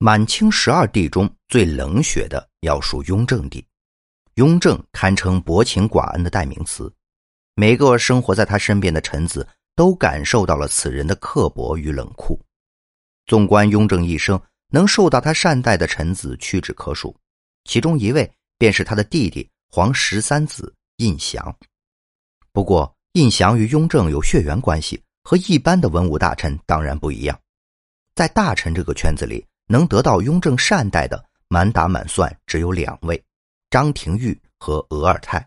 满清十二帝中最冷血的要数雍正帝，雍正堪称薄情寡恩的代名词。每个生活在他身边的臣子都感受到了此人的刻薄与冷酷。纵观雍正一生，能受到他善待的臣子屈指可数，其中一位便是他的弟弟皇十三子胤祥。不过，胤祥与雍正有血缘关系，和一般的文武大臣当然不一样。在大臣这个圈子里，能得到雍正善待的，满打满算只有两位：张廷玉和额尔泰。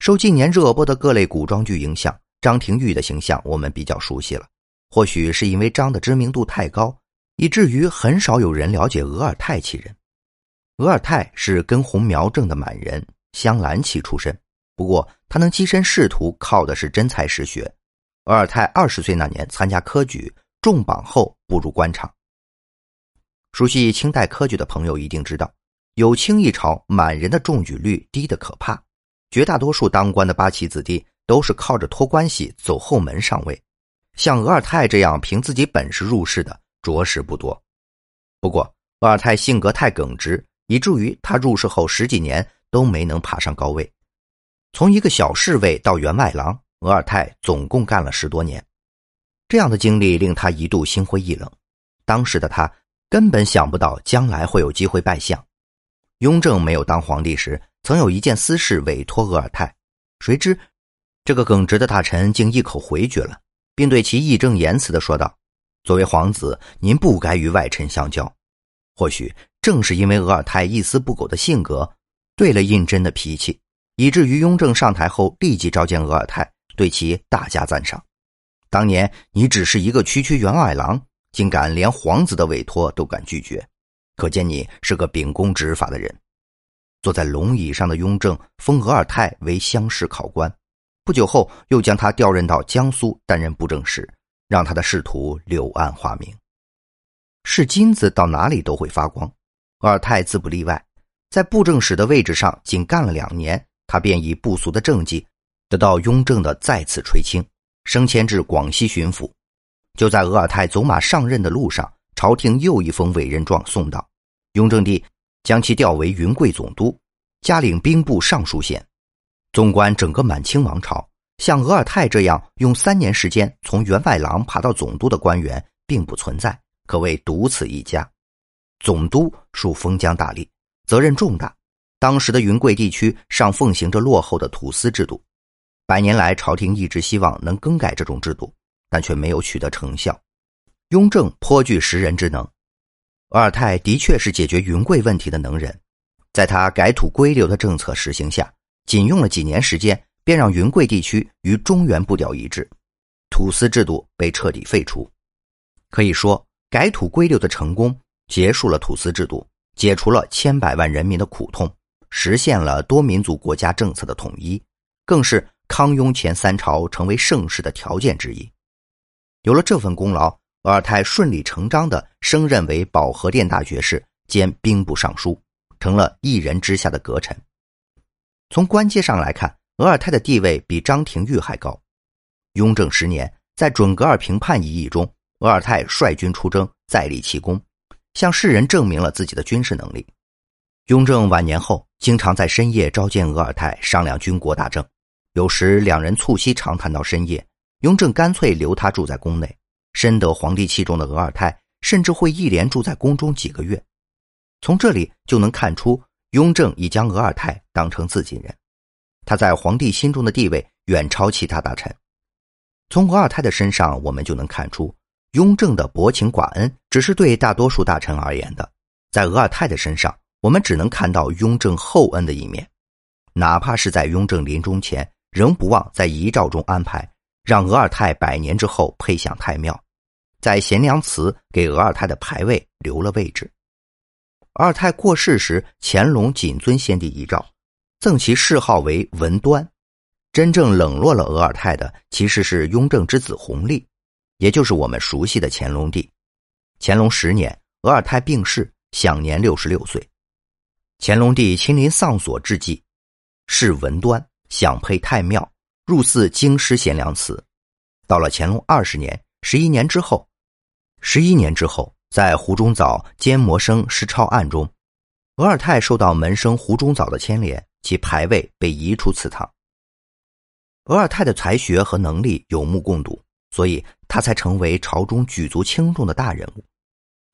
受近年热播的各类古装剧影响，张廷玉的形象我们比较熟悉了。或许是因为张的知名度太高，以至于很少有人了解额尔泰其人。额尔泰是根红苗正的满人，镶蓝旗出身。不过他能跻身仕途，靠的是真才实学。额尔泰二十岁那年参加科举，中榜后步入官场。熟悉清代科举的朋友一定知道，有清一朝满人的中举率低得可怕。绝大多数当官的八旗子弟都是靠着托关系走后门上位，像额尔泰这样凭自己本事入仕的着实不多。不过额尔泰性格太耿直，以至于他入仕后十几年都没能爬上高位。从一个小侍卫到员外郎，额尔泰总共干了十多年。这样的经历令他一度心灰意冷。当时的他根本想不到将来会有机会拜相。雍正没有当皇帝时。曾有一件私事委托额尔泰，谁知这个耿直的大臣竟一口回绝了，并对其义正言辞的说道：“作为皇子，您不该与外臣相交。”或许正是因为额尔泰一丝不苟的性格，对了胤禛的脾气，以至于雍正上台后立即召见额尔泰，对其大加赞赏。当年你只是一个区区员外郎，竟敢连皇子的委托都敢拒绝，可见你是个秉公执法的人。坐在龙椅上的雍正封额尔泰为乡试考官，不久后又将他调任到江苏担任布政使，让他的仕途柳暗花明。是金子到哪里都会发光，额尔泰自不例外。在布政使的位置上仅干了两年，他便以不俗的政绩得到雍正的再次垂青，升迁至广西巡抚。就在额尔泰走马上任的路上，朝廷又一封委任状送到，雍正帝。将其调为云贵总督，加领兵部尚书衔。纵观整个满清王朝，像额尔泰这样用三年时间从员外郎爬到总督的官员并不存在，可谓独此一家。总督属封疆大吏，责任重大。当时的云贵地区尚奉行着落后的土司制度，百年来朝廷一直希望能更改这种制度，但却没有取得成效。雍正颇具识人之能。额尔泰的确是解决云贵问题的能人，在他改土归流的政策实行下，仅用了几年时间，便让云贵地区与中原步调一致，土司制度被彻底废除。可以说，改土归流的成功，结束了土司制度，解除了千百万人民的苦痛，实现了多民族国家政策的统一，更是康雍前三朝成为盛世的条件之一。有了这份功劳。额尔泰顺理成章地升任为保和殿大学士兼兵部尚书，成了一人之下的阁臣。从官阶上来看，额尔泰的地位比张廷玉还高。雍正十年，在准噶尔平叛一役中，额尔泰率军出征，再立奇功，向世人证明了自己的军事能力。雍正晚年后，经常在深夜召见额尔泰商量军国大政，有时两人促膝长谈到深夜，雍正干脆留他住在宫内。深得皇帝器重的额尔泰，甚至会一连住在宫中几个月。从这里就能看出，雍正已将额尔泰当成自己人，他在皇帝心中的地位远超其他大臣。从额尔泰的身上，我们就能看出，雍正的薄情寡恩只是对大多数大臣而言的，在额尔泰的身上，我们只能看到雍正厚恩的一面。哪怕是在雍正临终前，仍不忘在遗诏中安排。让额尔泰百年之后配享太庙，在贤良祠给额尔泰的牌位留了位置。额尔泰过世时，乾隆谨遵先帝遗诏，赠其谥号为文端。真正冷落了额尔泰的，其实是雍正之子弘历，也就是我们熟悉的乾隆帝。乾隆十年，额尔泰病逝，享年六十六岁。乾隆帝亲临丧所致祭，谥文端，享配太庙。入寺京师贤良祠，到了乾隆二十年，十一年之后，十一年之后，在胡中藻奸魔生失抄案中，额尔泰受到门生胡中藻的牵连，其牌位被移出祠堂。额尔泰的才学和能力有目共睹，所以他才成为朝中举足轻重的大人物。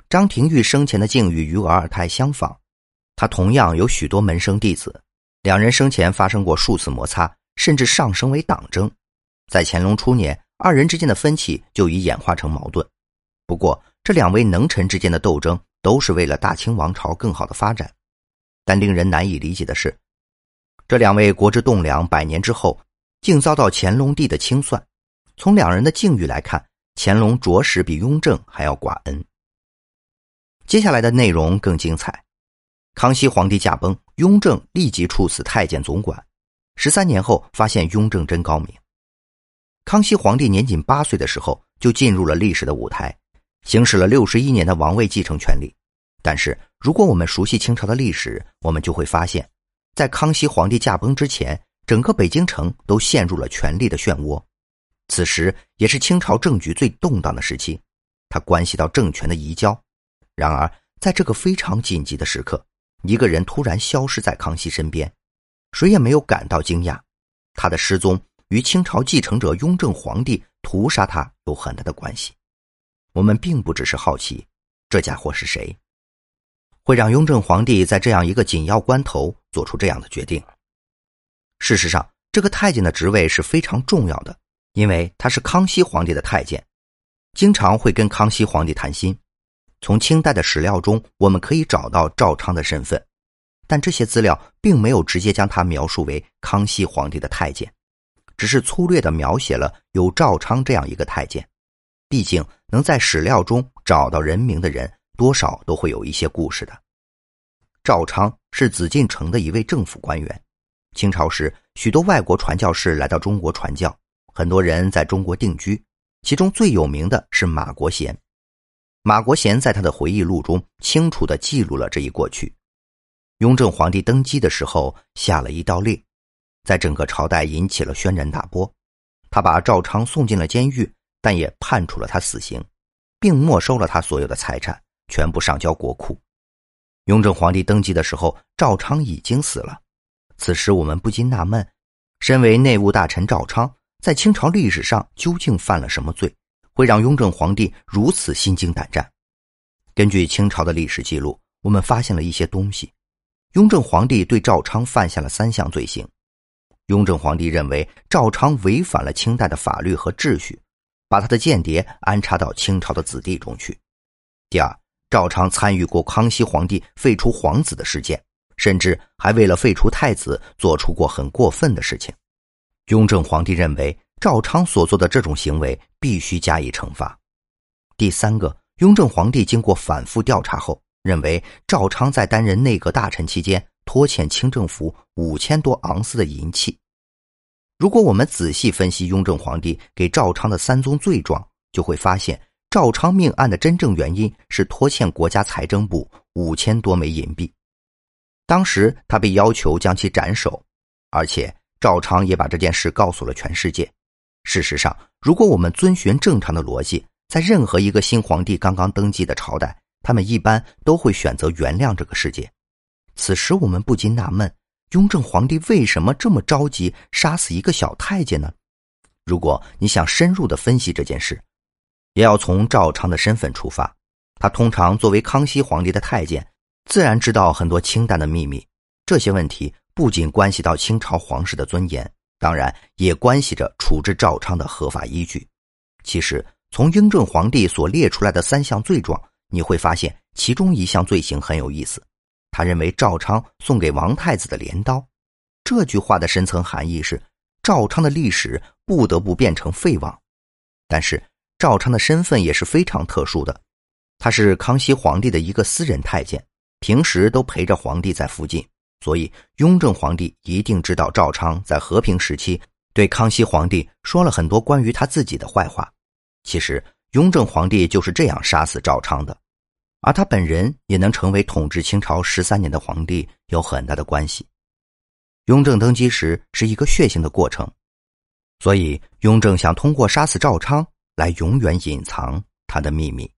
张廷玉生前的境遇与额尔泰相仿，他同样有许多门生弟子，两人生前发生过数次摩擦，甚至上升为党争。在乾隆初年，二人之间的分歧就已演化成矛盾。不过，这两位能臣之间的斗争都是为了大清王朝更好的发展，但令人难以理解的是，这两位国之栋梁百年之后，竟遭到乾隆帝的清算。从两人的境遇来看，乾隆着实比雍正还要寡恩。接下来的内容更精彩。康熙皇帝驾崩，雍正立即处死太监总管。十三年后，发现雍正真高明。康熙皇帝年仅八岁的时候，就进入了历史的舞台。行使了六十一年的王位继承权利，但是如果我们熟悉清朝的历史，我们就会发现，在康熙皇帝驾崩之前，整个北京城都陷入了权力的漩涡。此时也是清朝政局最动荡的时期，它关系到政权的移交。然而，在这个非常紧急的时刻，一个人突然消失在康熙身边，谁也没有感到惊讶。他的失踪与清朝继承者雍正皇帝屠杀他有很大的关系。我们并不只是好奇，这家伙是谁，会让雍正皇帝在这样一个紧要关头做出这样的决定。事实上，这个太监的职位是非常重要的，因为他是康熙皇帝的太监，经常会跟康熙皇帝谈心。从清代的史料中，我们可以找到赵昌的身份，但这些资料并没有直接将他描述为康熙皇帝的太监，只是粗略的描写了有赵昌这样一个太监。毕竟，能在史料中找到人名的人，多少都会有一些故事的。赵昌是紫禁城的一位政府官员。清朝时，许多外国传教士来到中国传教，很多人在中国定居，其中最有名的是马国贤。马国贤在他的回忆录中清楚地记录了这一过去。雍正皇帝登基的时候，下了一道令，在整个朝代引起了轩然大波。他把赵昌送进了监狱。但也判处了他死刑，并没收了他所有的财产，全部上交国库。雍正皇帝登基的时候，赵昌已经死了。此时我们不禁纳闷：身为内务大臣赵昌，在清朝历史上究竟犯了什么罪，会让雍正皇帝如此心惊胆战？根据清朝的历史记录，我们发现了一些东西。雍正皇帝对赵昌犯下了三项罪行。雍正皇帝认为赵昌违反了清代的法律和秩序。把他的间谍安插到清朝的子弟中去。第二，赵昌参与过康熙皇帝废除皇子的事件，甚至还为了废除太子做出过很过分的事情。雍正皇帝认为赵昌所做的这种行为必须加以惩罚。第三个，雍正皇帝经过反复调查后，认为赵昌在担任内阁大臣期间拖欠清政府五千多盎司的银器。如果我们仔细分析雍正皇帝给赵昌的三宗罪状，就会发现赵昌命案的真正原因是拖欠国家财政部五千多枚银币。当时他被要求将其斩首，而且赵昌也把这件事告诉了全世界。事实上，如果我们遵循正常的逻辑，在任何一个新皇帝刚刚登基的朝代，他们一般都会选择原谅这个世界。此时，我们不禁纳闷。雍正皇帝为什么这么着急杀死一个小太监呢？如果你想深入的分析这件事，也要从赵昌的身份出发。他通常作为康熙皇帝的太监，自然知道很多清淡的秘密。这些问题不仅关系到清朝皇室的尊严，当然也关系着处置赵昌的合法依据。其实，从雍正皇帝所列出来的三项罪状，你会发现其中一项罪行很有意思。他认为赵昌送给王太子的镰刀，这句话的深层含义是赵昌的历史不得不变成废王。但是赵昌的身份也是非常特殊的，他是康熙皇帝的一个私人太监，平时都陪着皇帝在附近，所以雍正皇帝一定知道赵昌在和平时期对康熙皇帝说了很多关于他自己的坏话。其实雍正皇帝就是这样杀死赵昌的。而他本人也能成为统治清朝十三年的皇帝，有很大的关系。雍正登基时是一个血腥的过程，所以雍正想通过杀死赵昌来永远隐藏他的秘密。